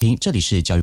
听，这里是教育。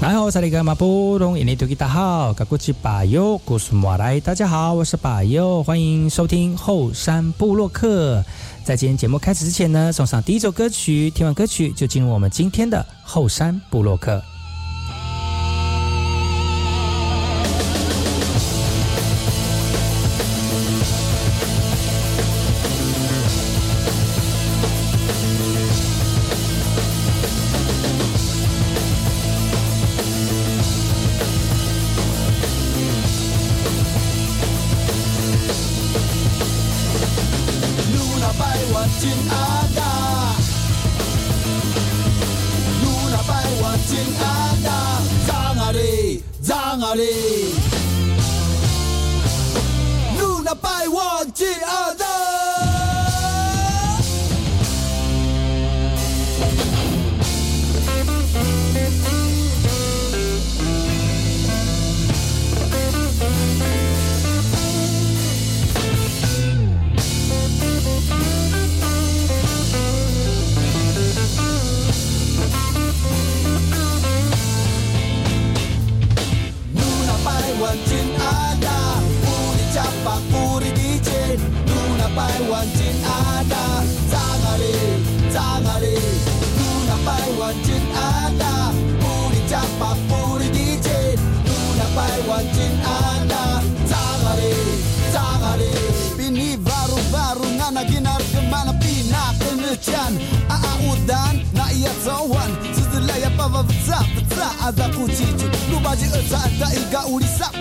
来好，萨利格马布隆伊尼图吉大号，卡古吉巴尤古苏马来，大家好，我是巴尤，欢迎收听后山部落客。在今天节目开始之前呢，送上第一首歌曲，听完歌曲就进入我们今天的后山部落客。Chan A na i a co wan Cy zy la ja pawa wca wca a za kucicu Luba ci oca da i ga uli sap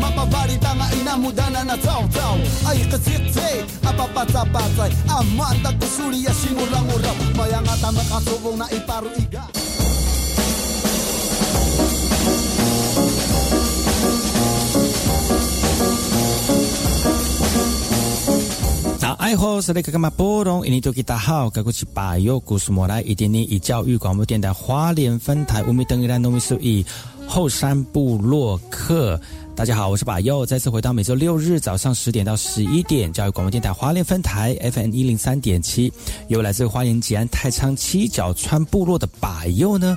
Ma pa bari ta na i na mu dana na cał cał A i kac a pa pa A man tak kusuli ja si mu la mu rau na iparu iga. 爱好是那个干嘛波动？印尼多吉大号，该过去把右古苏莫来一点点以教育广播电台花莲分台乌米登伊兰农民数以后山部落客。大家好，我是把右，再次回到每周六日早上十点到十一点教育广播电台花莲分台 FM 一零三点七，由来自花莲吉安太仓七角川部落的把右呢。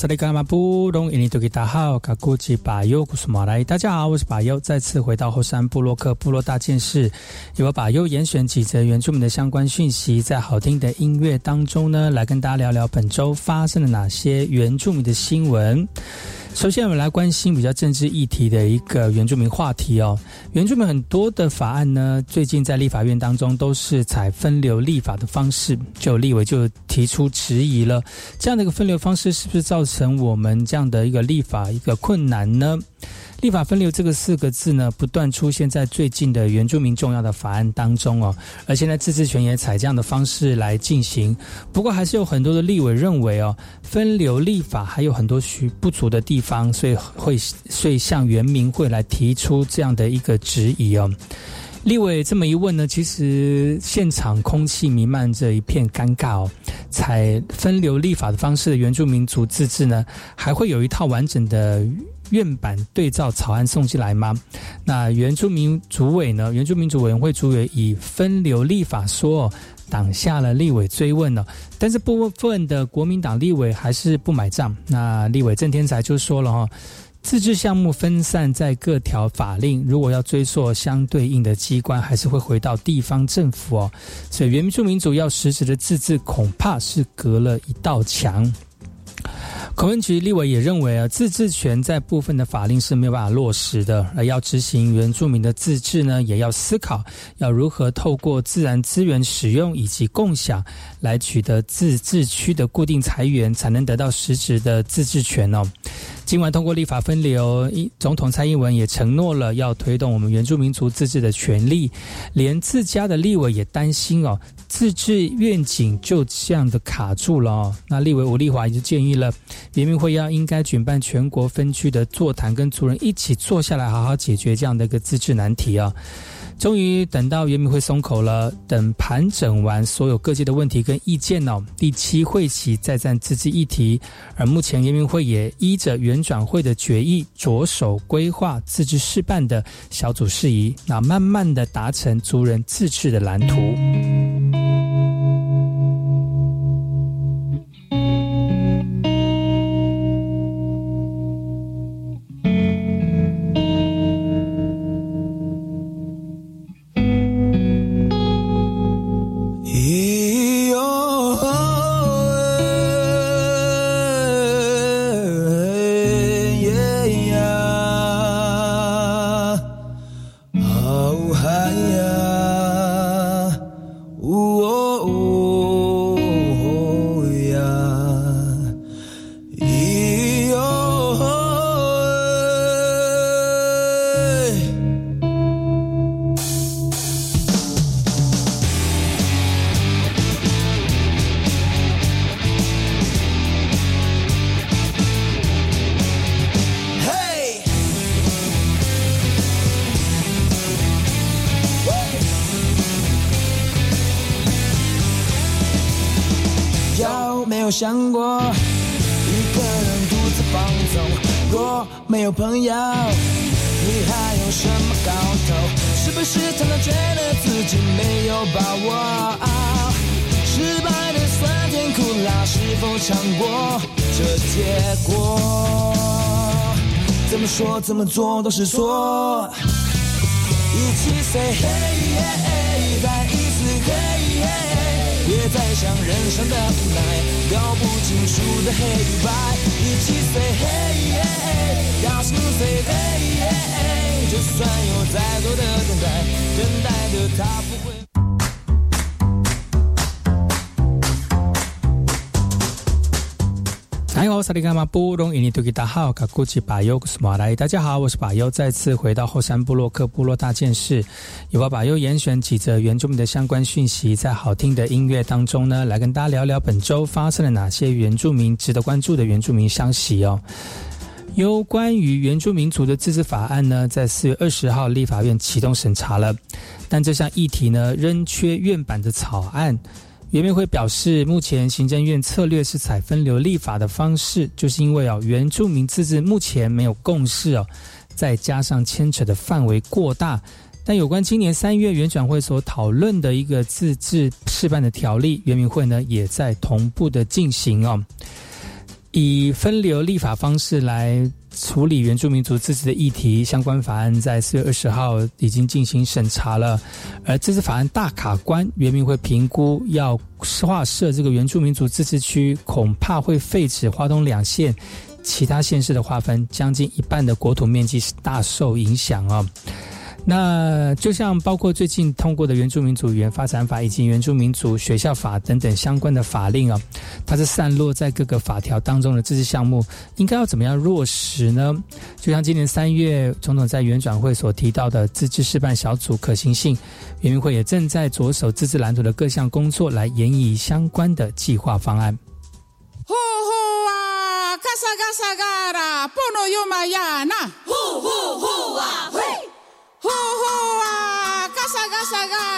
萨利卡马布隆伊尼图吉达好，卡古吉巴尤古苏马来，大家好，我是巴尤，再次回到后山部落克部落大件事，由巴尤严选几则原住民的相关讯息，在好听的音乐当中呢，来跟大家聊聊本周发生了哪些原住民的新闻。首先，我们来关心比较政治议题的一个原住民话题哦。原住民很多的法案呢，最近在立法院当中都是采分流立法的方式，就立委就提出质疑了。这样的一个分流方式，是不是造成我们这样的一个立法一个困难呢？立法分流这个四个字呢，不断出现在最近的原住民重要的法案当中哦。而现在自治权也采这样的方式来进行，不过还是有很多的立委认为哦，分流立法还有很多需不足的地方，所以会所以向原民会来提出这样的一个质疑哦。立委这么一问呢，其实现场空气弥漫着一片尴尬哦。采分流立法的方式的原住民族自治呢，还会有一套完整的。院版对照草案送进来吗？那原住民主委呢？原住民主委员会主委以分流立法说，挡下了立委追问了。但是部分的国民党立委还是不买账。那立委郑天才就说了哈，自治项目分散在各条法令，如果要追溯相对应的机关，还是会回到地方政府哦。所以原住民主要实质的自治，恐怕是隔了一道墙。口文局立委也认为啊，自治权在部分的法令是没有办法落实的，而要执行原住民的自治呢，也要思考要如何透过自然资源使用以及共享，来取得自治区的固定财源，才能得到实质的自治权哦。今晚通过立法分流，一总统蔡英文也承诺了要推动我们原住民族自治的权利，连自家的立委也担心哦，自治愿景就这样的卡住了哦。那立委吴立华也就建议了，人民会要应该举办全国分区的座谈，跟族人一起坐下来，好好解决这样的一个自治难题啊。终于等到原民会松口了，等盘整完所有各界的问题跟意见哦，第七会期再战自治议题。而目前原民会也依着原转会的决议，着手规划自治事办的小组事宜，那慢慢的达成族人自治的蓝图。想过，一个人独自放纵？若没有朋友，你还有什么搞头？是不是常常觉得自己没有把握？失败的酸甜苦辣，是否尝过这结果？怎么说怎么做都是错。一起 say hey，再一次 hey，别再想人生的无奈，搞不清楚的黑与白。一起 say hey，大声 say hey，就算有再多的等待，等待的他不会。大家好，我是巴优，再次回到后山部落克部落大件事，有把巴优严选几则原住民的相关讯息，在好听的音乐当中呢，来跟大家聊聊本周发生了哪些原住民值得关注的原住民消息哦。有关于原住民族的自治法案呢，在四月二十号立法院启动审查了，但这项议题呢，仍缺院版的草案。原民会表示，目前行政院策略是采分流立法的方式，就是因为哦，原住民自治目前没有共识哦，再加上牵扯的范围过大。但有关今年三月原转会所讨论的一个自治示范的条例，原民会呢也在同步的进行哦，以分流立法方式来。处理原住民族自治的议题，相关法案在四月二十号已经进行审查了。而这次法案大卡关，原民会评估要划设这个原住民族自治区，恐怕会废止花东两县其他县市的划分，将近一半的国土面积是大受影响啊。那就像包括最近通过的原住民族语言发展法以及原住民族学校法等等相关的法令啊，它是散落在各个法条当中的自治项目，应该要怎么样落实呢？就像今年三月总统在原转会所提到的自治示范小组可行性，原民会也正在着手自治蓝图的各项工作，来研议相关的计划方案。呼呼啊，嘎萨嘎萨嘎啦，波诺尤玛亚那，呼呼呼啊，嘿。呼呼啊，嘎萨嘎萨嘎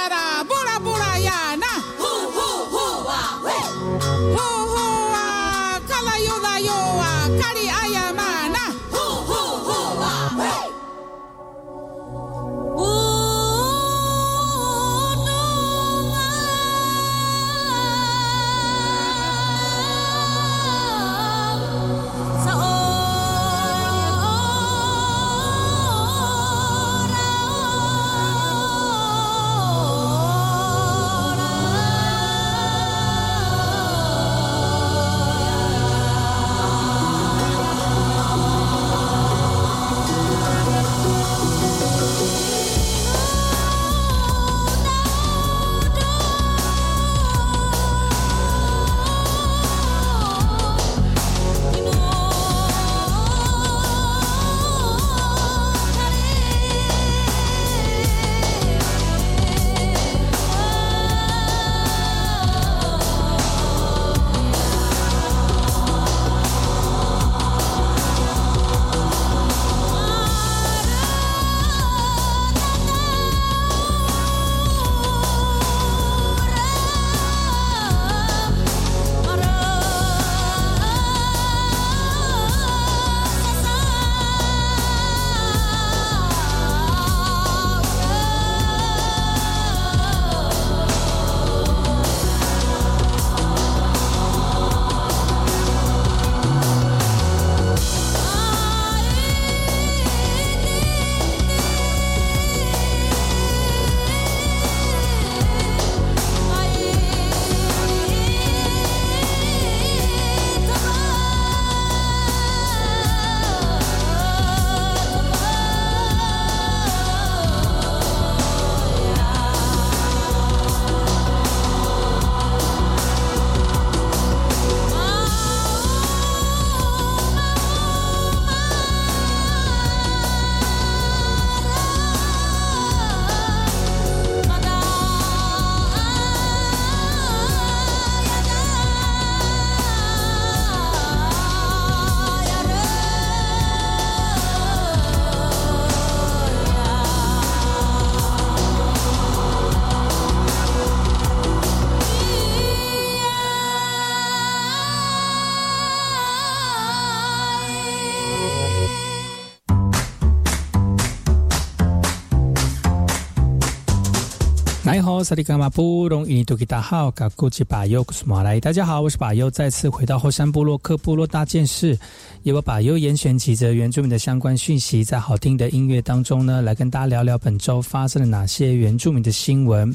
好，萨利伽马布隆伊尼图吉达好，嘎古吉巴尤古斯马来。大家好，我是巴尤，再次回到后山部落克部落大件事，由我巴尤严选几则原住民的相关讯息，在好听的音乐当中呢，来跟大家聊聊本周发生了哪些原住民的新闻。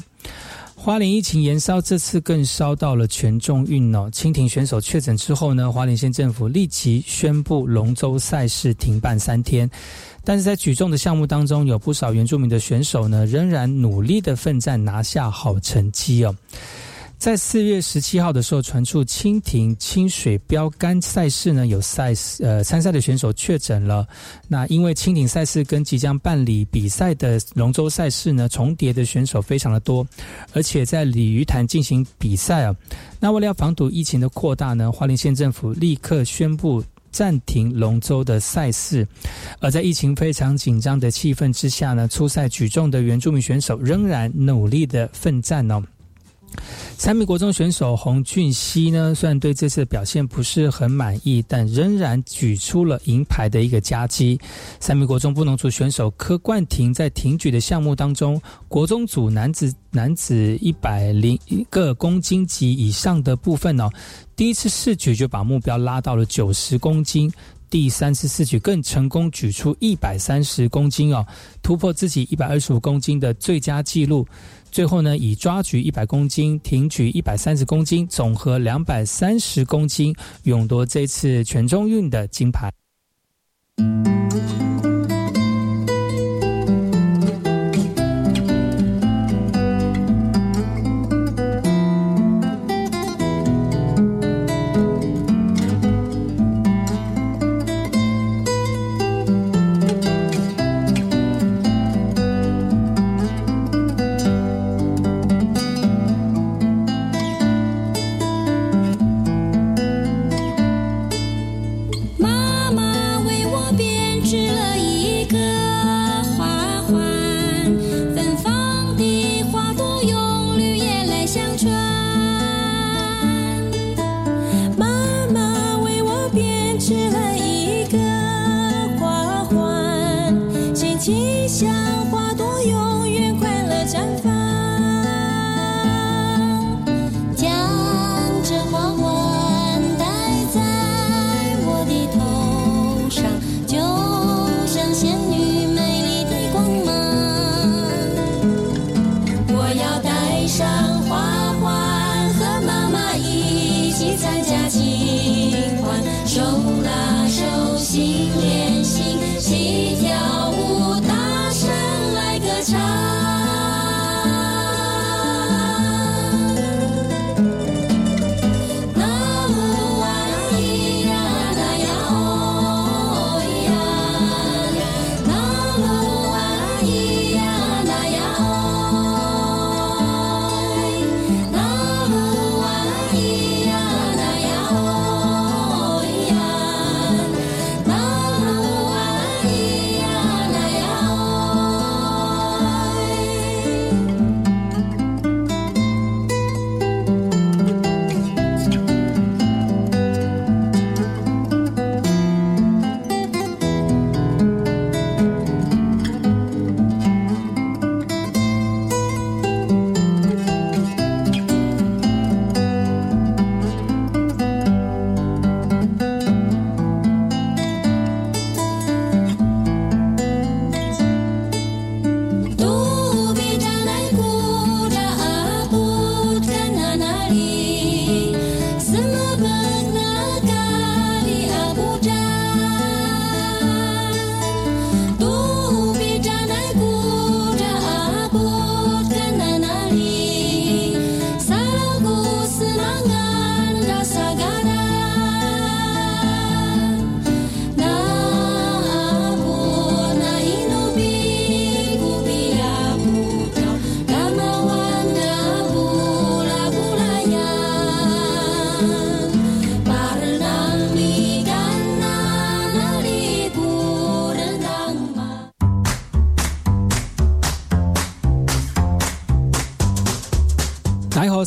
花莲疫情延烧，这次更烧到了全中运哦。蜻蜓选手确诊之后呢，花莲县政府立即宣布龙舟赛事停办三天。但是在举重的项目当中，有不少原住民的选手呢，仍然努力的奋战，拿下好成绩哦。在四月十七号的时候，传出蜻蜓清水标杆赛事呢有赛呃参赛的选手确诊了。那因为蜻蜓赛事跟即将办理比赛的龙舟赛事呢重叠的选手非常的多，而且在鲤鱼潭进行比赛啊。那为了要防堵疫情的扩大呢，花莲县政府立刻宣布暂停龙舟的赛事。而在疫情非常紧张的气氛之下呢，初赛举重的原住民选手仍然努力的奋战哦。三名国中选手洪俊熙呢，虽然对这次的表现不是很满意，但仍然举出了银牌的一个佳绩。三名国中不能组选手柯冠廷在挺举的项目当中，国中组男子男子一百零一个公斤级以上的部分哦，第一次试举就把目标拉到了九十公斤，第三次试举更成功举出一百三十公斤哦，突破自己一百二十五公斤的最佳纪录。最后呢，以抓举一百公斤、挺举一百三十公斤，总和两百三十公斤，勇夺这次全中运的金牌。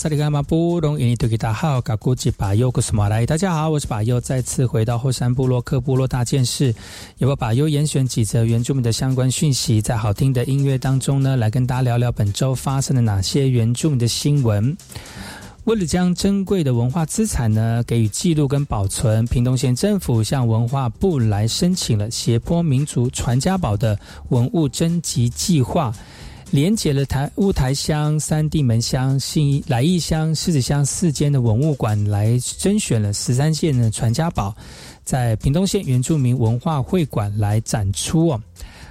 萨利伽马布隆伊尼图吉达好，嘎古吉巴尤古斯马来，大家好，我是巴尤，再次回到后山部落克部落大件事，由我巴尤严选几则原住民的相关讯息，在好听的音乐当中呢，来跟大家聊聊本周发生了哪些原住民的新闻。为了将珍贵的文化资产呢给予记录跟保存，屏东县政府向文化部来申请了斜坡民族传家宝的文物征集计划。连接了台乌台乡、三地门乡、信来义乡、狮子乡四间的文物馆，来甄选了十三件的传家宝，在屏东县原住民文化会馆来展出哦。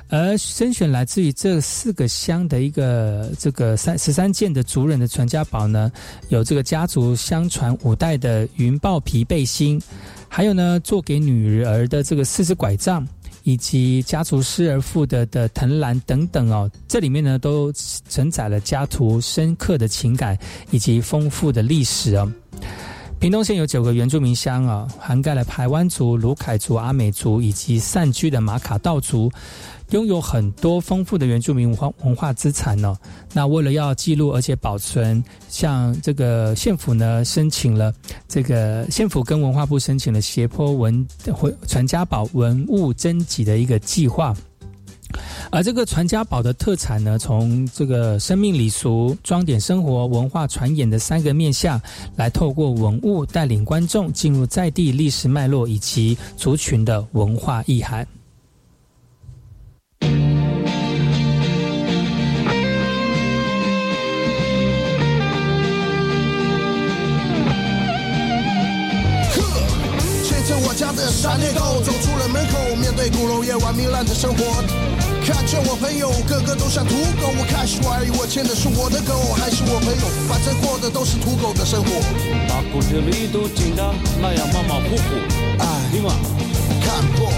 而甄选来自于这四个乡的一个这个三十三件的族人的传家宝呢，有这个家族相传五代的云豹皮背心，还有呢做给女儿的这个四只拐杖。以及家族失而复得的藤兰等等哦，这里面呢都承载了家徒深刻的情感以及丰富的历史哦。屏东县有九个原住民乡啊，涵盖了排湾族、卢凯族、阿美族以及散居的马卡道族。拥有很多丰富的原住民文化文化资产呢。那为了要记录而且保存，像这个县府呢申请了这个县府跟文化部申请了斜坡文传家宝文物征集的一个计划。而这个传家宝的特产呢，从这个生命礼俗、装点生活、文化传演的三个面向，来透过文物带领观众进入在地历史脉络以及族群的文化意涵。家的闪电狗走出了门口，面对鼓楼夜晚糜烂的生活，看着我朋友个个都像土狗，我开始怀疑我牵的是我的狗还是我朋友，反正过的都是土狗的生活。把故事里都紧张，那样马马虎虎，哎，你嘛看破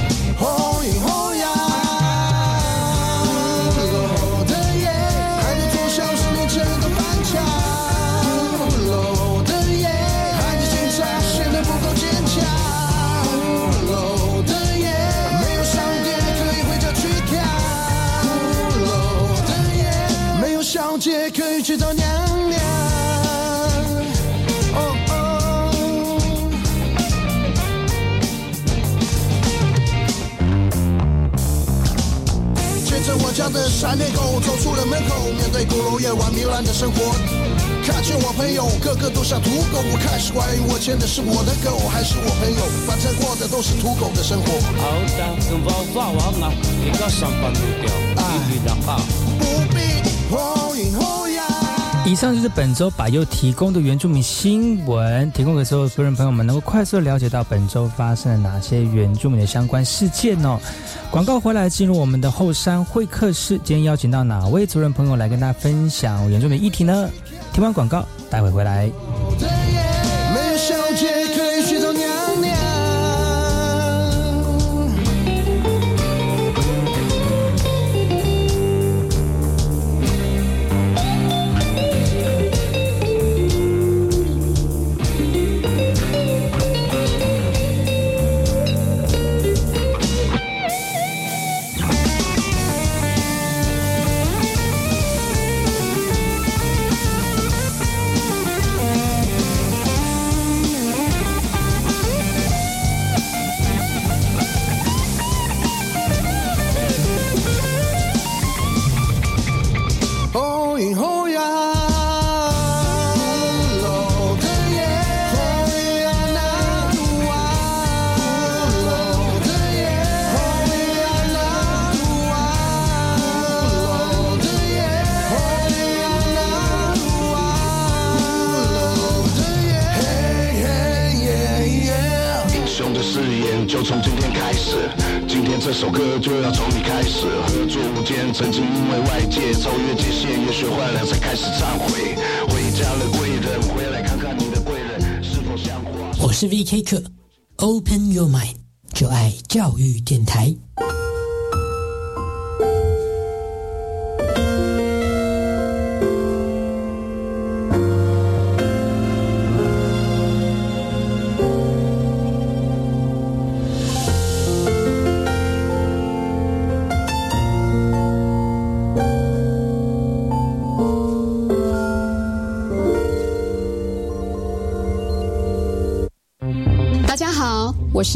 的闪电狗走出了门口，面对鼓楼夜晚糜烂的生活，看见我朋友个个都像土狗，我开始怀疑我牵的是我的狗还是我朋友，反正过的都是土狗的生活。不必。以上就是本周把又提供的原住民新闻，提供给所有族人朋友们，能够快速了解到本周发生了哪些原住民的相关事件哦。广告回来，进入我们的后山会客室，今天邀请到哪位族人朋友来跟大家分享原住民议题呢？听完广告，待会回来。是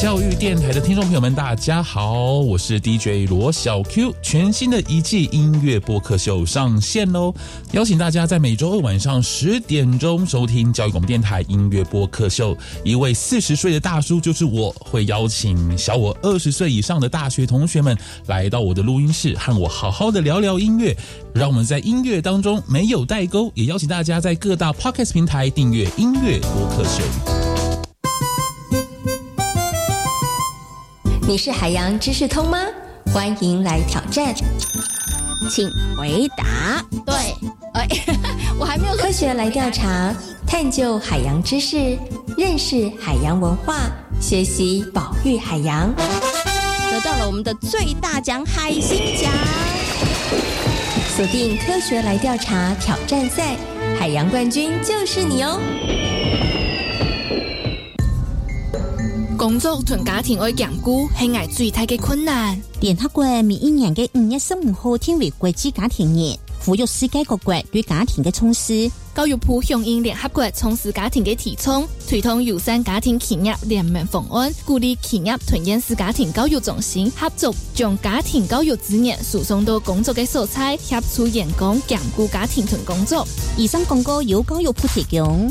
教育电台的听众朋友们，大家好，我是 DJ 罗小 Q，全新的一季音乐播客秀上线喽！邀请大家在每周二晚上十点钟收听教育广播电台音乐播客秀。一位四十岁的大叔就是我，会邀请小我二十岁以上的大学同学们来到我的录音室，和我好好的聊聊音乐，让我们在音乐当中没有代沟。也邀请大家在各大 Podcast 平台订阅音乐播客秀。你是海洋知识通吗？欢迎来挑战，请回答。对，哎，我还没有科学来调查，探究海洋知识，认识海洋文化，学习保育海洋，得到了我们的最大奖海星奖。锁定科学来调查挑战赛，海洋冠军就是你哦！工作同家庭爱兼顾，系我最大嘅困难。联合国每一年嘅五月十五号天为国际家庭日，呼吁世界各国对家庭嘅重视。教育部响应联合国重视家庭嘅提倡，推动友善家庭企业联盟方案，鼓励企业同延世家庭教育中心合作，将家庭教育资源输送到工作嘅所在，协助员工兼顾家庭同工作。以上广告由教育部提供。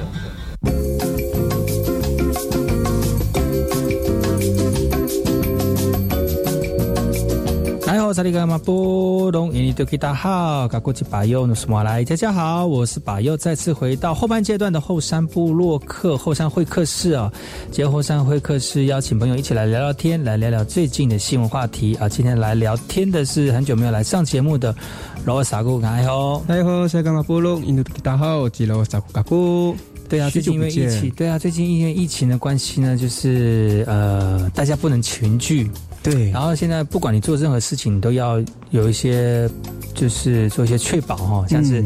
萨利格马布隆，印尼多吉大好，噶过去巴佑努斯马来，大家好，我是巴佑，再次回到后半阶段的后山部落客后山会客室啊，今天后山会客室邀请朋友一起来聊聊天，来聊聊最近的新闻话题啊。今天来聊天的是很久没有来上节目的罗萨古，大家好，大家好，萨利格马布隆，印尼多吉大好，我是罗萨古，嘎古。对啊，最近因为疫情，对啊，最近因为疫情的关系呢，就是呃，大家不能群聚。对，然后现在不管你做任何事情，你都要有一些，就是做一些确保哈，像是，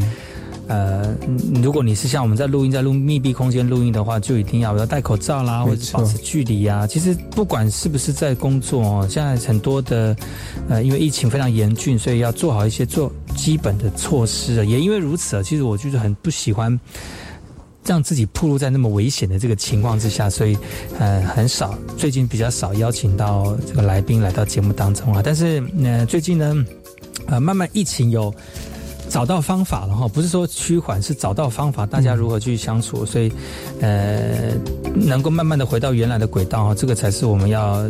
呃，如果你是像我们在录音，在录密闭空间录音的话，就一定要要戴口罩啦，或者保持距离啊。其实不管是不是在工作哦，现在很多的，呃，因为疫情非常严峻，所以要做好一些做基本的措施。也因为如此啊，其实我就是很不喜欢。让自己暴露在那么危险的这个情况之下，所以，呃，很少，最近比较少邀请到这个来宾来到节目当中啊。但是，呃，最近呢，呃，慢慢疫情有找到方法了哈，不是说趋缓，是找到方法，大家如何去相处，所以，呃，能够慢慢的回到原来的轨道啊，这个才是我们要。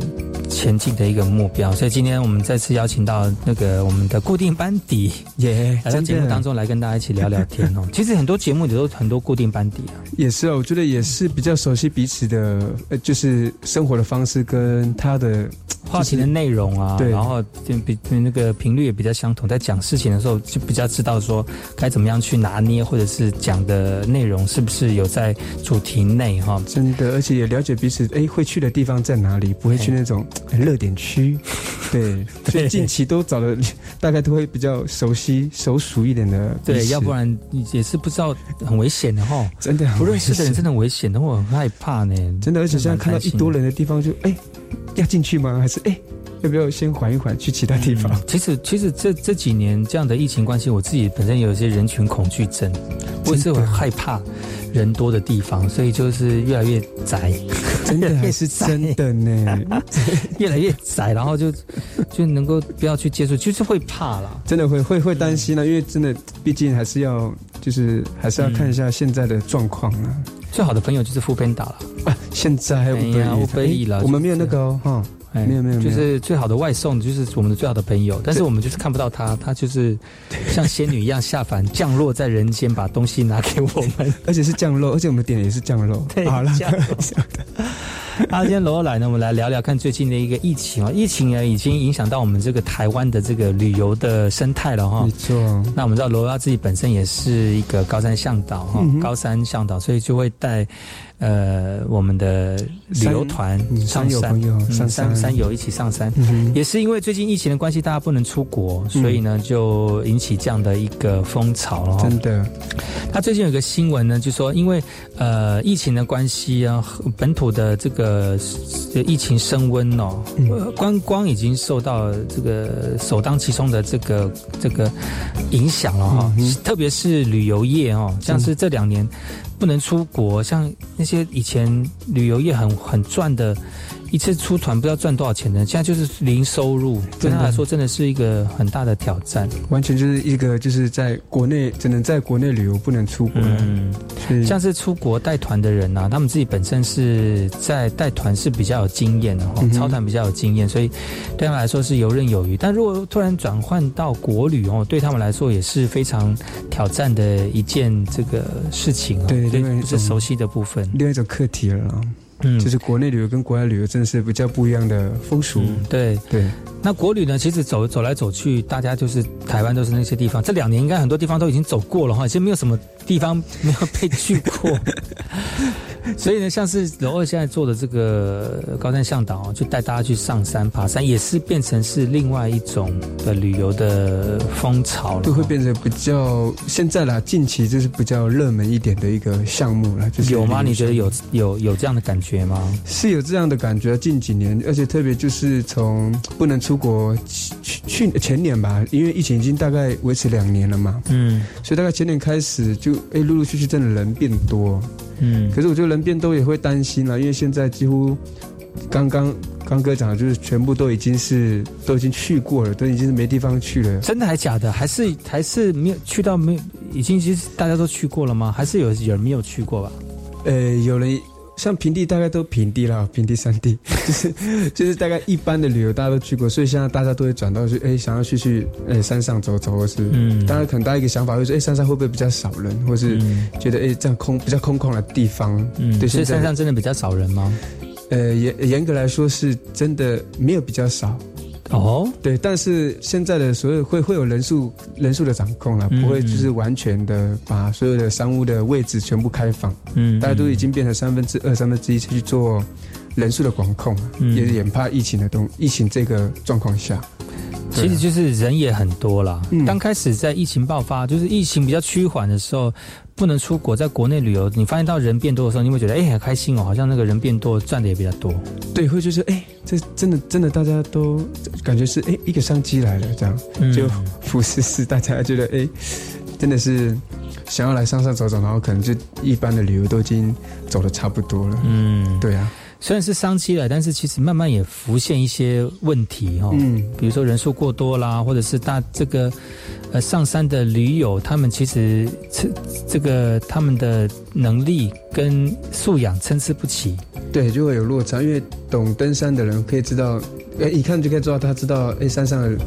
前进的一个目标，所以今天我们再次邀请到那个我们的固定班底，耶，来到节目当中来跟大家一起聊聊天哦。其实很多节目里都很多固定班底啊，也是哦，我觉得也是比较熟悉彼此的，呃，就是生活的方式跟他的话题的内容啊，对，然后就比那个频率也比较相同，在讲事情的时候就比较知道说该怎么样去拿捏，或者是讲的内容是不是有在主题内哈。真的，而且也了解彼此，哎，会去的地方在哪里，不会去那种。热点区，对，所以近期都找了 大概都会比较熟悉、熟熟一点的，对，要不然也是不知道很危险的哈，真的不认识的人真的危险的，我很害怕呢，真的，而且现在看到一多人的地方，就哎，要进去吗？还是哎？要不要先缓一缓，去其他地方？其实，其实这这几年这样的疫情关系，我自己本身有一些人群恐惧症，我是会害怕人多的地方，所以就是越来越宅，真的还是真的呢，越来越宅，然后就就能够不要去接触，就是会怕了，真的会会会担心了，因为真的毕竟还是要就是还是要看一下现在的状况啊。最好的朋友就是副编打了。现在还有哎呀乌乌贝利了我们没有那个哦，哈，哎没有没有，没有就是最好的外送，就是我们的最好的朋友，但是我们就是看不到他，他就是像仙女一样下凡降落在人间，把东西拿给我们。而且是降落，而且我们点的也是降落。对好了，酱肉啊，今天罗来呢，我们来聊聊看最近的一个疫情啊，疫情呢已经影响到我们这个台湾的这个旅游的生态了哈没。错，那我们知道罗拉自己本身也是一个高山向导哈，嗯高山向导，所以就会带呃我们的旅游团嗯上山，上山。山山友一起上山。嗯也是因为最近疫情的关系，大家不能出国，所以呢就引起这样的一个风潮了。真的，他最近有个新闻呢，就说因为呃疫情的关系啊，本土的这个呃疫情升温哦，呃观光已经受到这个首当其冲的这个这个影响了哈、特别是旅游业哦，像是这两年不能出国，像那些以前旅游业很很赚的。一次出团不知道赚多少钱呢？现在就是零收入，对他来说真的是一个很大的挑战。完全就是一个就是在国内只能在国内旅游，不能出国。嗯，像是出国带团的人呐、啊他们自己本身是在带团是比较有经验的哈嗯，哼操团比较有经验，所以对他们来说是游刃有余。但如果突然转换到国旅哦，对他们来说也是非常挑战的一件这个事情哦，对对另外一种不是熟悉的部分。另外一种课题了啦。嗯就是国内旅游跟国外旅游真的是比较不一样的风俗。嗯，对对。那国旅呢，其实走走来走去，大家就是台湾都是那些地方。这两年应该很多地方都已经走过了哈，其实没有什么地方没有被去过。所以呢，像是楼二现在做的这个高山向导，就带大家去上山爬山，也是变成是另外一种的旅游的风潮了。都会变成比较现在啦，近期就是比较热门一点的一个项目了。就是有吗？你觉得有有有这样的感觉吗？是有这样的感觉，近几年，而且特别就是从不能出国去去前年吧，因为疫情已经大概维持两年了嘛，嗯所以大概前年开始就哎陆陆续续真的人变多，嗯可是我觉得人变多也会担心了，因为现在几乎刚刚刚哥讲的就是全部都已经是都已经去过了，都已经是没地方去了。真的还假的？还是还是没有去到没有？已经其实大家都去过了吗？还是有有人没有去过吧？呃，有人像平地大概都平地啦，平地山地，就是就是大概一般的旅游大家都去过，所以现在大家都会转到去，哎，想要去去哎山上走走，或是嗯当然可能大家一个想法会说，哎，山上会不会比较少人，或是嗯觉得哎这样空比较空旷的地方，嗯，对，所以山上真的比较少人吗？呃严严格来说是真的没有比较少。哦，对，但是现在的所有会会有人数人数的掌控了，嗯不会就是完全的把所有的商务的位置全部开放，嗯大家都已经变成三分之二、三分之一去做人数的管控了，嗯。也也怕疫情的东疫情这个状况下，其实就是人也很多啦。嗯。刚开始在疫情爆发，就是疫情比较趋缓的时候，不能出国，在国内旅游，你发现到人变多的时候，你会觉得哎、很开心哦，好像那个人变多，赚的也比较多。对，会就是哎，这真的真的大家都感觉是哎一个商机来了，这样、嗯。就福斯是大家觉得哎真的是想要来上上走走，然后可能就一般的旅游都已经走的差不多了，嗯，对啊，虽然是商机了，但是其实慢慢也浮现一些问题哈、哦。嗯比如说人数过多啦，或者是大这个呃上山的驴友，他们其实这这个他们的能力跟素养参差不齐。对，就会有落差，因为懂登山的人可以知道，哎，一看就可以知道他知道，哎，山上的，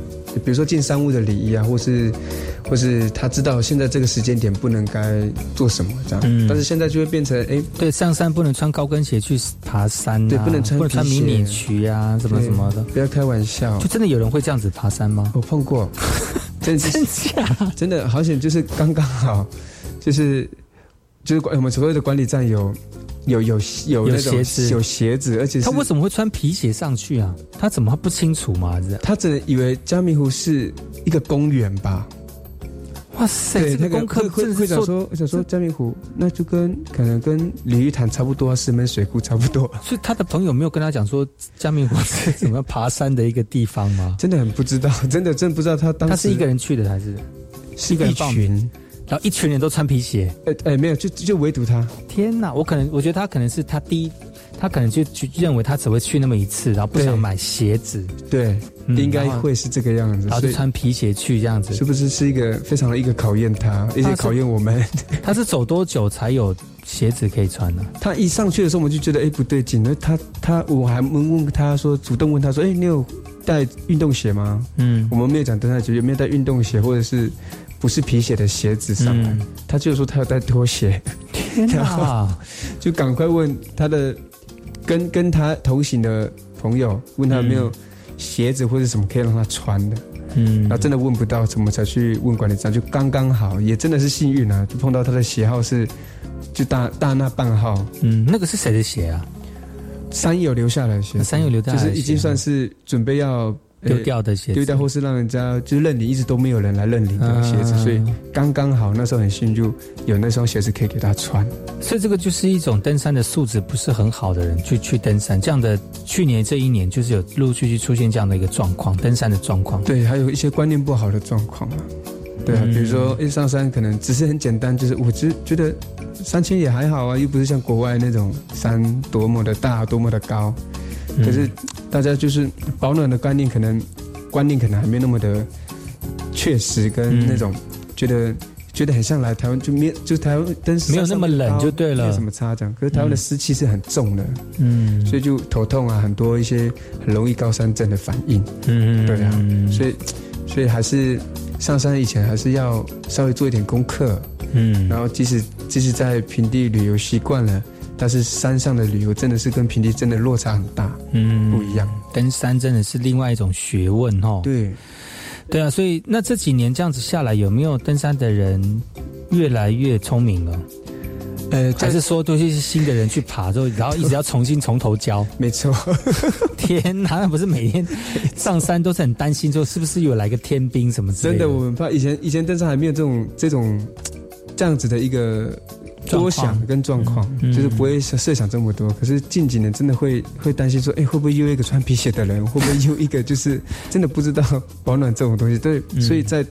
比如说进山屋的礼仪啊，或是，或是他知道现在这个时间点不能该做什么这样，嗯但是现在就会变成，哎，对，上山不能穿高跟鞋去爬山、啊，对不能穿不能穿迷你裙啊，什么什么的。不要开玩笑就，真的有人会这样子爬山吗？我碰过，真的真假？真的好险，就是刚刚好，就是就是管我们所谓的管理站有有有有有那种鞋子有鞋子，而且他为什么会穿皮鞋上去啊？他怎么不清楚嘛？他只能以为嘉明湖是一个公园吧？哇塞，那个这个功课会会会想说，我想说嘉明湖那就跟可能跟鲤鱼潭差不多啊，石门水库差不多，所以他的朋友没有跟他讲说嘉明湖是怎么爬山的一个地方吗？真的很不知道，真的真的不知道他当时他是一个人去的还是是一一个人报名群，然后一群人都穿皮鞋？呃呃没有，就就唯独他，天哪！我可能我觉得他可能是他第一，他可能就就认为他只会去那么一次，然后不想买鞋子，对，嗯应该会是这个样子，然后就穿皮鞋去这样子。是不是是一个非常的一个考验他，而且考验我们？他是走多久才有鞋子可以穿呢？他一上去的时候，我们就觉得哎不对劲，那他他我还问问他说，主动问他说，哎，你有带运动鞋吗？嗯，我们没有讲登山鞋有没有带运动鞋，或者是不是皮鞋的鞋子上来？他就说他要带拖鞋。天哪！就赶快问他的跟跟他同行的朋友，问他有没有鞋子或者什么可以让他穿的。嗯，然后真的问不到，怎么才去问管理站？就刚刚好，也真的是幸运啊，就碰到他的鞋号是就大大那半号。嗯，那个是谁的鞋啊？山友留下来的鞋，山友留下来就是已经算是准备要丢掉的鞋子，丢掉或是让人家就认领，一直都没有人来认领的鞋子，所以刚刚好那时候很幸运，就有那双鞋子可以给他穿。所以这个就是一种登山的素质不是很好的人去去登山，这样的去年这一年就是有陆陆续续出现这样的一个状况，登山的状况。对，还有一些观念不好的状况啊。对啊，比如说一上山可能只是很简单，就是我只觉得三千也还好啊，又不是像国外那种山多么的大、多么的高。可是大家就是保暖的观念，可能观念可能还没那么的确实，跟那种觉得觉得很像来台湾就没就台湾登没有那么冷就对了，没有什么差这样。可是台湾的湿气是很重的，嗯，所以就头痛啊，很多一些很容易高山症的反应。嗯，对啊，所以所以还是。上山以前还是要稍微做一点功课，嗯，然后即使即使在平地旅游习惯了，但是山上的旅游真的是跟平地真的落差很大，嗯，不一样。登山真的是另外一种学问哦。对，对啊，所以那这几年这样子下来，有没有登山的人越来越聪明了？呃，还是说都是新的人去爬之后，然后一直要重新从头教？没错。天哪，那不是每天上山都是很担心，说是不是有来个天兵什么之类的？真的，我们怕以前以前登山还没有这种这种这样子的一个多想跟状况，就是不会设想这么多。可是近几年真的会会担心说，哎，会不会又一个穿皮鞋的人？会不会又一个就是真的不知道保暖这种东西？对，所以在。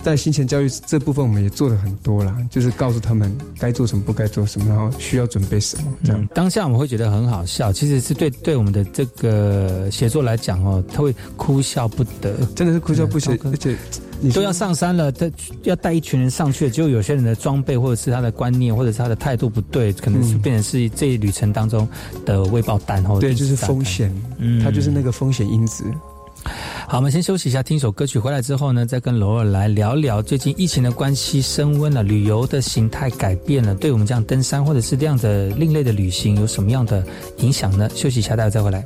在新前教育这部分，我们也做了很多啦，就是告诉他们该做什么，不该做什么，然后需要准备什么。这样当下我们会觉得很好笑，其实是对对我们的这个写作来讲哦，他会哭笑不得，真的是哭笑不得。而且你都要上山了，他要带一群人上去，就有些人的装备或者是他的观念或者是他的态度不对，可能是变成是这一旅程当中的未爆弹哦。对，就是风险，嗯，它就是那个风险因子。好，我们先休息一下，听一首歌曲。回来之后呢，再跟罗尔来聊聊最近疫情的关系升温了，旅游的形态改变了，对我们这样登山或者是这样的另类的旅行有什么样的影响呢？休息一下，待会再回来。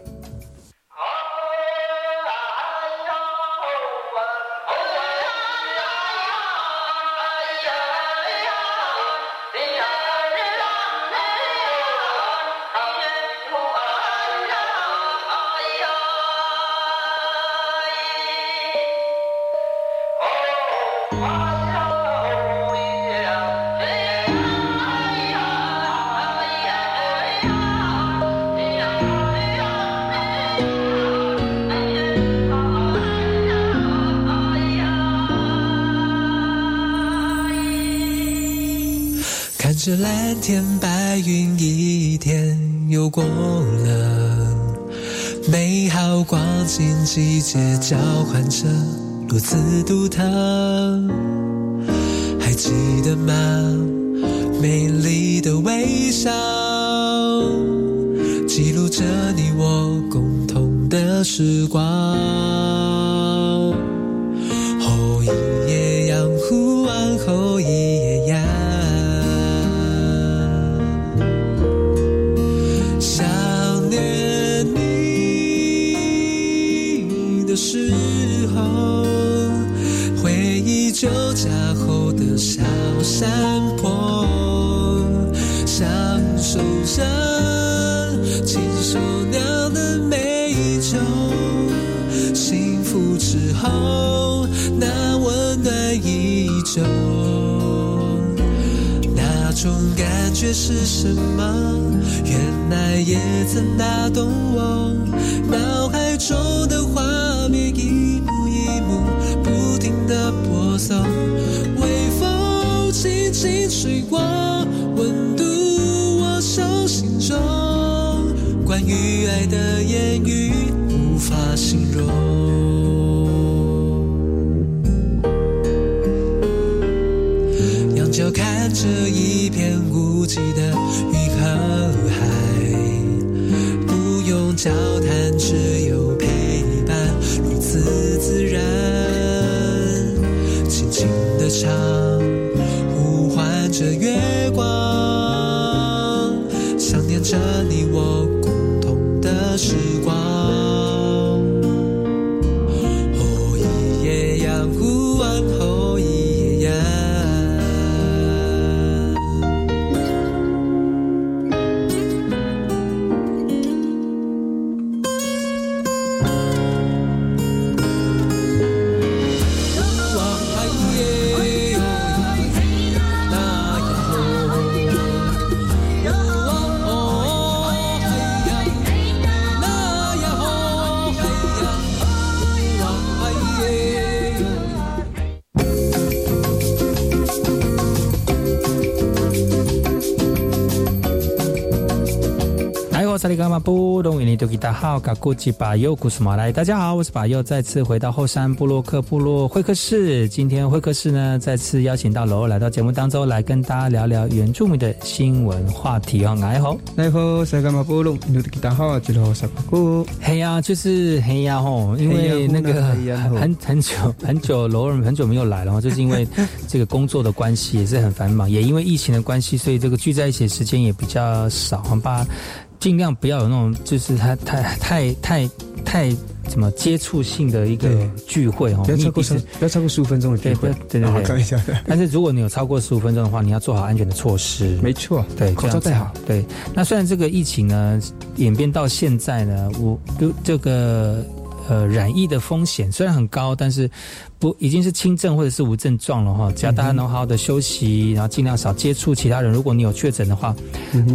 是什么？原来也曾打动我。那哎，我是里干嘛不懂？印尼多吉达好，嘎古吉巴尤古斯马来，大家好，我是巴尤，再次回到后山部落克部落会客室。今天会客室呢，再次邀请到楼来到节目当中来跟大家聊聊原住民的新闻话题哦。哎好，哎好，是干嘛不懂？印尼多吉达好，吉罗萨巴古。嘿呀，就是嘿呀吼，因为那个很很久很久楼人很久没有来了，就是因为这个工作的关系也是很繁忙，也因为疫情的关系，所以这个聚在一起的时间也比较少，好吧。尽量不要有那种，就是他太太太太怎么接触性的一个聚会哦，不要超过十，不要超过十五分钟的聚会，对对对。但是如果你有超过十五分钟的话，你要做好安全的措施。没错，对，口罩戴好。对，那虽然这个疫情呢演变到现在呢，我都这个呃染疫的风险虽然很高，但是不已经是轻症或者是无症状了哈。只要大家能好好的休息，然后尽量少接触其他人。如果你有确诊的话，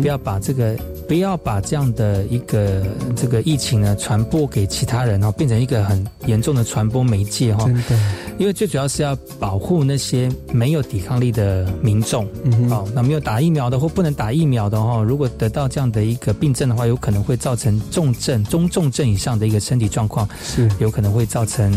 不要把这个。不要把这样的一个这个疫情呢传播给其他人哦，变成一个很严重的传播媒介哈。真的，因为最主要是要保护那些没有抵抗力的民众。嗯哦，那没有打疫苗的或不能打疫苗的哈，如果得到这样的一个病症的话，有可能会造成重症、中重症以上的一个身体状况，是有可能会造成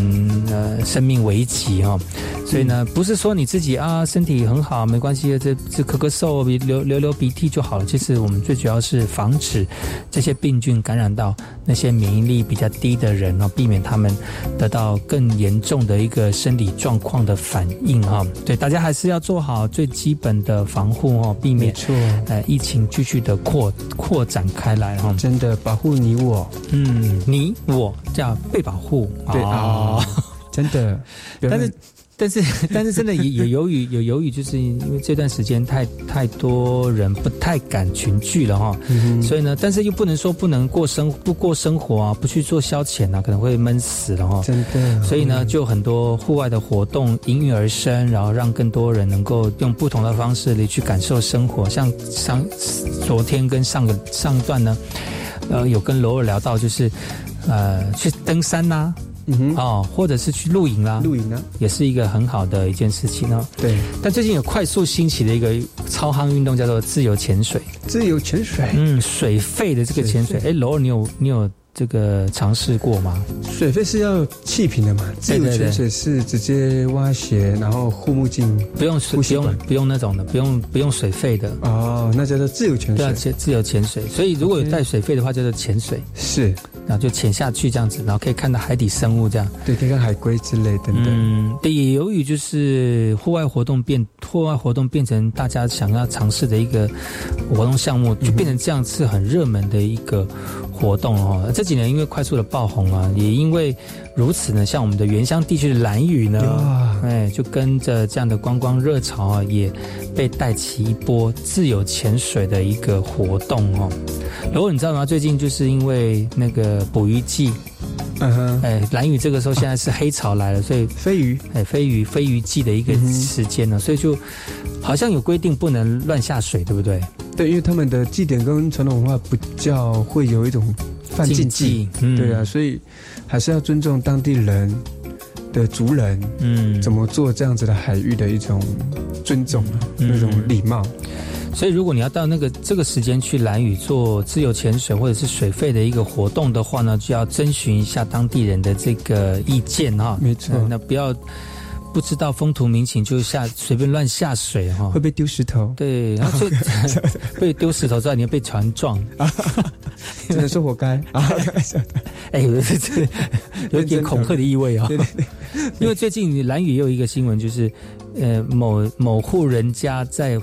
呃生命危急哈。所以呢，不是说你自己啊身体很好没关系，这这咳咳嗽、流流流鼻涕就好了。其实我们最主要是防止这些病菌感染到那些免疫力比较低的人哦，避免他们得到更严重的一个生理状况的反应哈。对，大家还是要做好最基本的防护哦，避免错呃疫情继续的扩扩展开来哈。真的保护你我，嗯，你我叫被保护，对啊，真的，但是。但是，但是真的也也由于有由于，就是因为这段时间太太多人不太敢群聚了哈，所以呢，但是又不能说不能过生不过生活啊，不去做消遣啊，可能会闷死了哈。真的，所以呢，就很多户外的活动应运而生，然后让更多人能够用不同的方式来去感受生活。像上昨天跟上个上段呢，呃，有跟罗尔聊到，就是呃去登山呐。嗯哼，哦，或者是去露营啦，露营呢，也是一个很好的一件事情哦。对，但最近有快速兴起的一个超夯运动，叫做自由潜水。自由潜水，嗯，水肺的这个潜水，哎，罗尔，你有你有这个尝试过吗？水肺是要气瓶的嘛？自由潜水是直接挖鞋，然后护目镜，不用不用不用那种的，不用不用水肺的。哦，那叫做自由潜水。对，自由潜水。所以如果有带水肺的话，叫做潜水。是。然后就潜下去这样子，然后可以看到海底生物这样，对，可以看海龟之类等等。嗯，对，也由于就是户外活动变，户外活动变成大家想要尝试的一个活动项目，就变成这样是很热门的一个活动哦。这几年因为快速的爆红啊，也因为如此呢，像我们的原乡地区的蓝屿呢，哎，就跟着这样的观光热潮啊，也被带起一波自由潜水的一个活动哦。然后你知道吗？最近就是因为那个捕鱼季，嗯哼，哎，蓝屿这个时候现在是黑潮来了，所以飞鱼，哎，飞鱼飞鱼季的一个时间呢，所以就好像有规定不能乱下水，对不对？对，因为他们的祭典跟传统文化比较会有一种犯禁忌，对啊，所以还是要尊重当地人的族人，嗯，怎么做这样子的海域的一种尊重，那种礼貌。所以，如果你要到那个这个时间去蓝屿做自由潜水或者是水费的一个活动的话呢，就要征询一下当地人的这个意见哈。没错，那不要不知道风土民情就下随便乱下水哈，会被丢石头。对，然后就 被丢石头之外，你要被船撞，只能说活该啊！哎，这有点恐吓的意味啊。因为最近蓝宇也有一个新闻，就是呃某某户人家在。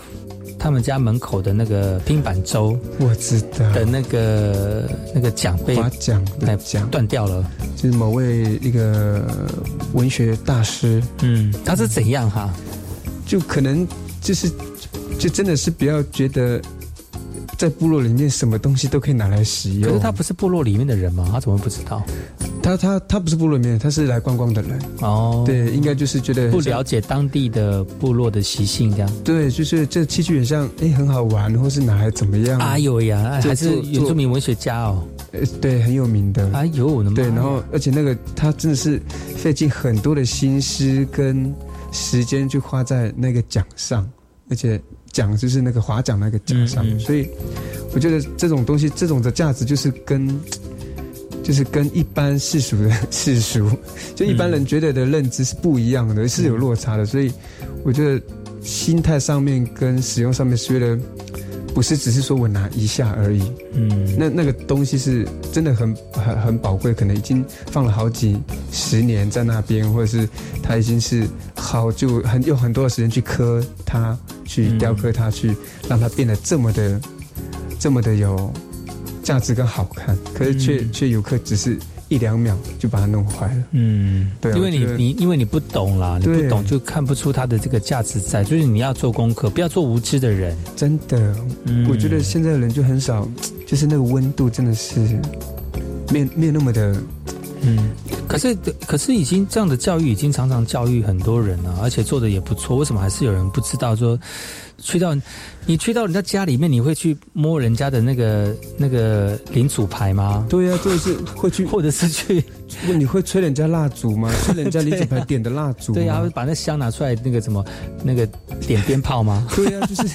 他们家门口的那个拼板舟，我知道的那个那个奖被划桨的桨断掉了，就是某位一个文学大师，嗯，他是怎样哈？就可能就是就真的是比较觉得。在部落里面，什么东西都可以拿来使用。可是他不是部落里面的人吗？他怎么不知道？他他他不是部落里面，他是来观光的人。哦，对，应该就是觉得不了解当地的部落的习性，这样。对，就是这器具很像，哎，很好玩，或是拿来怎么样？哎呦呀，还是原住民文学家哦。呃，对，很有名的。哎呦，对，然后而且那个他真的是费尽很多的心思跟时间去花在那个奖上，而且。奖就是那个划桨那个桨上，所以我觉得这种东西，这种的价值就是跟，就是跟一般世俗的世俗，就一般人觉得的认知是不一样的，是有落差的。所以我觉得心态上面跟使用上面是，觉得不是只是说我拿一下而已。嗯，那那个东西是真的很很很宝贵，可能已经放了好几十年在那边，或者是它已经是好就很有很多的时间去刻它。去雕刻它，去让它变得这么的、这么的有价值跟好看，可是却却游客只是一两秒就把它弄坏了。嗯，对，因为你你因为你不懂啦，你不懂就看不出它的这个价值在，就是你要做功课，不要做无知的人。真的，我觉得现在的人就很少，就是那个温度真的是没没有那么的。嗯，可是可是已经这样的教育已经常常教育很多人了，而且做的也不错。为什么还是有人不知道？说去到你去到人家家里面，你会去摸人家的那个那个领主牌吗？对呀，就是会去，或者是去，你会吹人家蜡烛吗？吹人家领主牌点的蜡烛？对呀，把那香拿出来，那个什么那个点鞭炮吗？对呀，就是。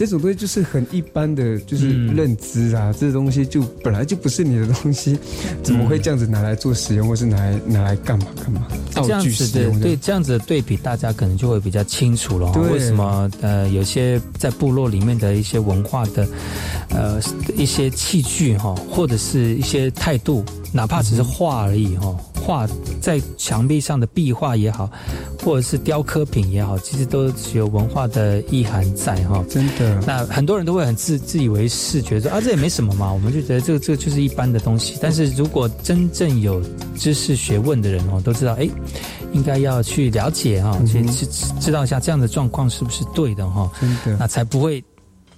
这种东西就是很一般的，就是认知啊，这东西就本来就不是你的东西，怎么会这样子拿来做使用，或是拿来拿来干嘛干嘛？道具使用对这样子的对比，大家可能就会比较清楚了。为什么呃，有些在部落里面的一些文化的呃一些器具哈，或者是一些态度，哪怕只是画而已哈。画在墙壁上的壁画也好，或者是雕刻品也好，其实都有文化的意涵在哈。真的，那很多人都会很自自以为是，觉得啊这也没什么嘛，我们就觉得这个这个就是一般的东西。但是如果真正有知识学问的人哦，都知道哎，应该要去了解哈，去去知道一下这样的状况是不是对的哈。真的，那才不会。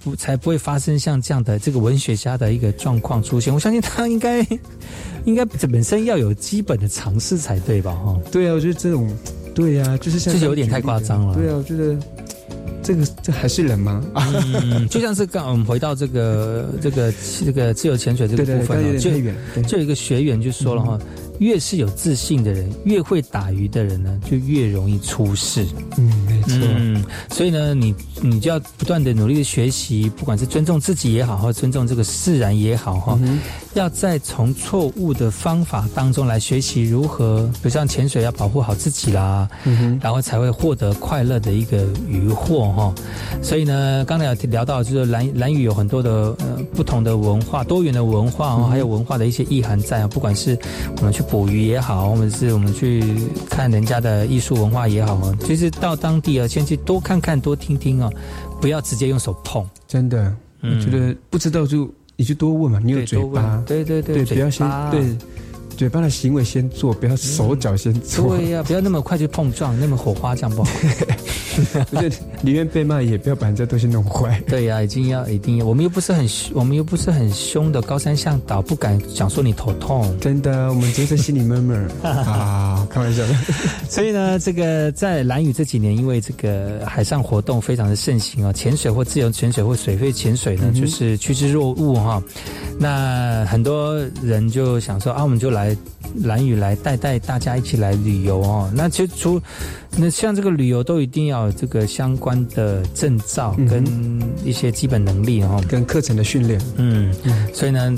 不才不会发生像这样的这个文学家的一个状况出现。我相信他应该应该本身要有基本的常识才对吧？哈，对啊，我觉得这种对啊，就是像这有点太夸张了。对啊，我觉得这个这还是人吗？嗯，就像是刚我们回到这个这个这个自由潜水这个部分，就就有一个学员就说了哈。越是有自信的人，越会打鱼的人呢，就越容易出事。嗯，没错。嗯，所以呢，你你就要不断的努力的学习，不管是尊重自己也好，或尊重这个自然也好，哈，要再从错误的方法当中来学习如何，比如像潜水要保护好自己啦，嗯然后才会获得快乐的一个渔获，哈。所以呢，刚才有聊到，就是蓝蓝屿有很多的呃不同的文化，多元的文化哦，还有文化的一些意涵在啊，不管是我们去。捕鱼也好，或者是我们去看人家的艺术文化也好啊，其实到当地啊，先去多看看、多听听啊，不要直接用手碰。真的，我觉得不知道就你就多问嘛，你有嘴巴，对对对，不要先对。嘴巴的行为先做，不要手脚先做。对呀，不要那么快去碰撞，那么火花这样不好。不是，宁愿被骂也不要把人家东西弄坏。对呀，一定要一定要，我们又不是很我们又不是很凶的高山向导，不敢讲说你头痛。真的，我们只是心里闷闷 啊，开玩笑。所以呢，这个在蓝屿这几年，因为这个海上活动非常的盛行啊，潜水或自由潜水或水肺潜水呢，就是趋之若鹜哈。那很多人就想说啊，我们就来。来蓝雨来带带大家一起来旅游哦。那其实除那像这个旅游都一定要有这个相关的证照跟一些基本能力哦，跟课程的训练。嗯，所以呢，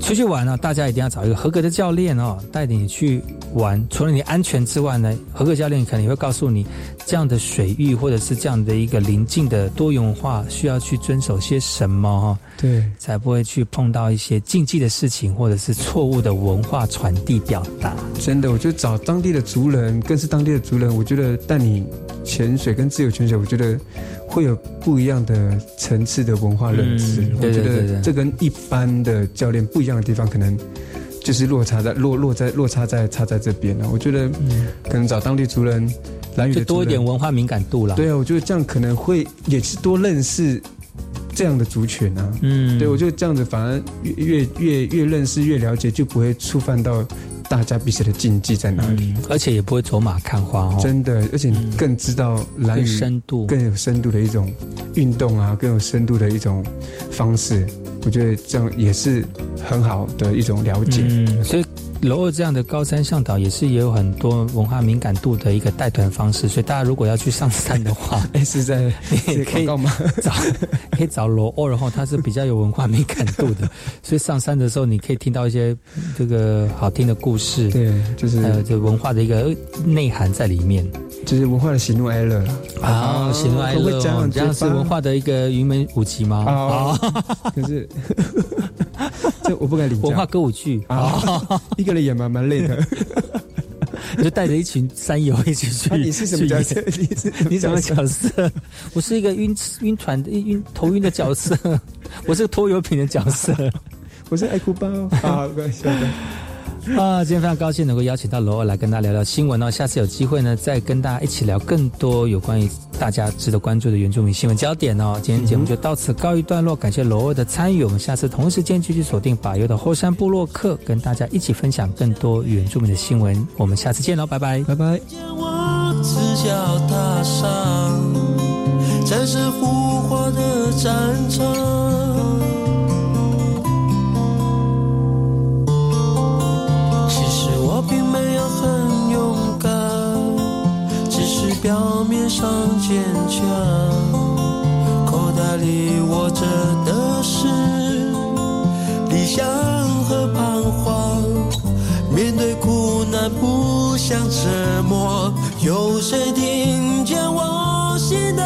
出去玩呢，大家一定要找一个合格的教练哦，带你去玩，除了你安全之外呢，合格教练可能也会告诉你，这样的水域或者是这样的一个临近的多元文化，需要去遵守些什么哈？对，才不会去碰到一些禁忌的事情，或者是错误的文化传递表达。真的，我觉得找当地的族人，更是当地的族人，我觉得带你潜水跟自由潜水，我觉得会有不一样的层次的文化认知。嗯对对对对这跟一般的教练不一样的地方，可能就是落差在落落在落差在差在这边了。我觉得可能找当地族人，蓝屿的就多一点文化敏感度啦。对啊，我觉得这样可能会也是多认识这样的族群啊。嗯，对，我觉得这样子反而越越越越认识越了解，就不会触犯到大家彼此的禁忌在哪里。而且也不会走马看花哦。真的，而且更知道蓝屿更深度更有深度的一种运动啊，更有深度的一种方式。我觉得这样也是很好的一种了解。嗯，所以楼二这样的高山向导也是也有很多文化敏感度的一个带团方式，所以大家如果要去上山的话，哎，是在你可以？找 可以找楼二，然后它是比较有文化敏感度的，所以上山的时候你可以听到一些这个好听的故事，对，就是还有这文化的一个内涵在里面。就是文化的喜怒哀乐啊，喜怒哀乐这样是文化的一个云门舞集吗？啊，可是 这我不敢领教文化歌舞剧啊，一个人演蛮蛮累的。你就带着一群山友一起去。啊你是什么角色？你是你什么角色？我是一个晕晕船的晕头晕的角色，我是个拖油瓶的角色，我是爱哭包啊，不要笑的。啊，今天非常高兴能够邀请到罗二来跟大家聊聊新闻哦。下次有机会呢，再跟大家一起聊更多有关于大家值得关注的原住民新闻焦点哦。今天节目就到此告一段落，感谢罗二的参与。我们下次同一时间继续锁定把油的后山部落客，跟大家一起分享更多原住民的新闻。我们下次见喽，拜拜，拜拜。赤脚踏上战胜复活的战场。表面上坚强。口袋里握着的是理想和彷徨。面对苦难不想沉默，有谁听见我心的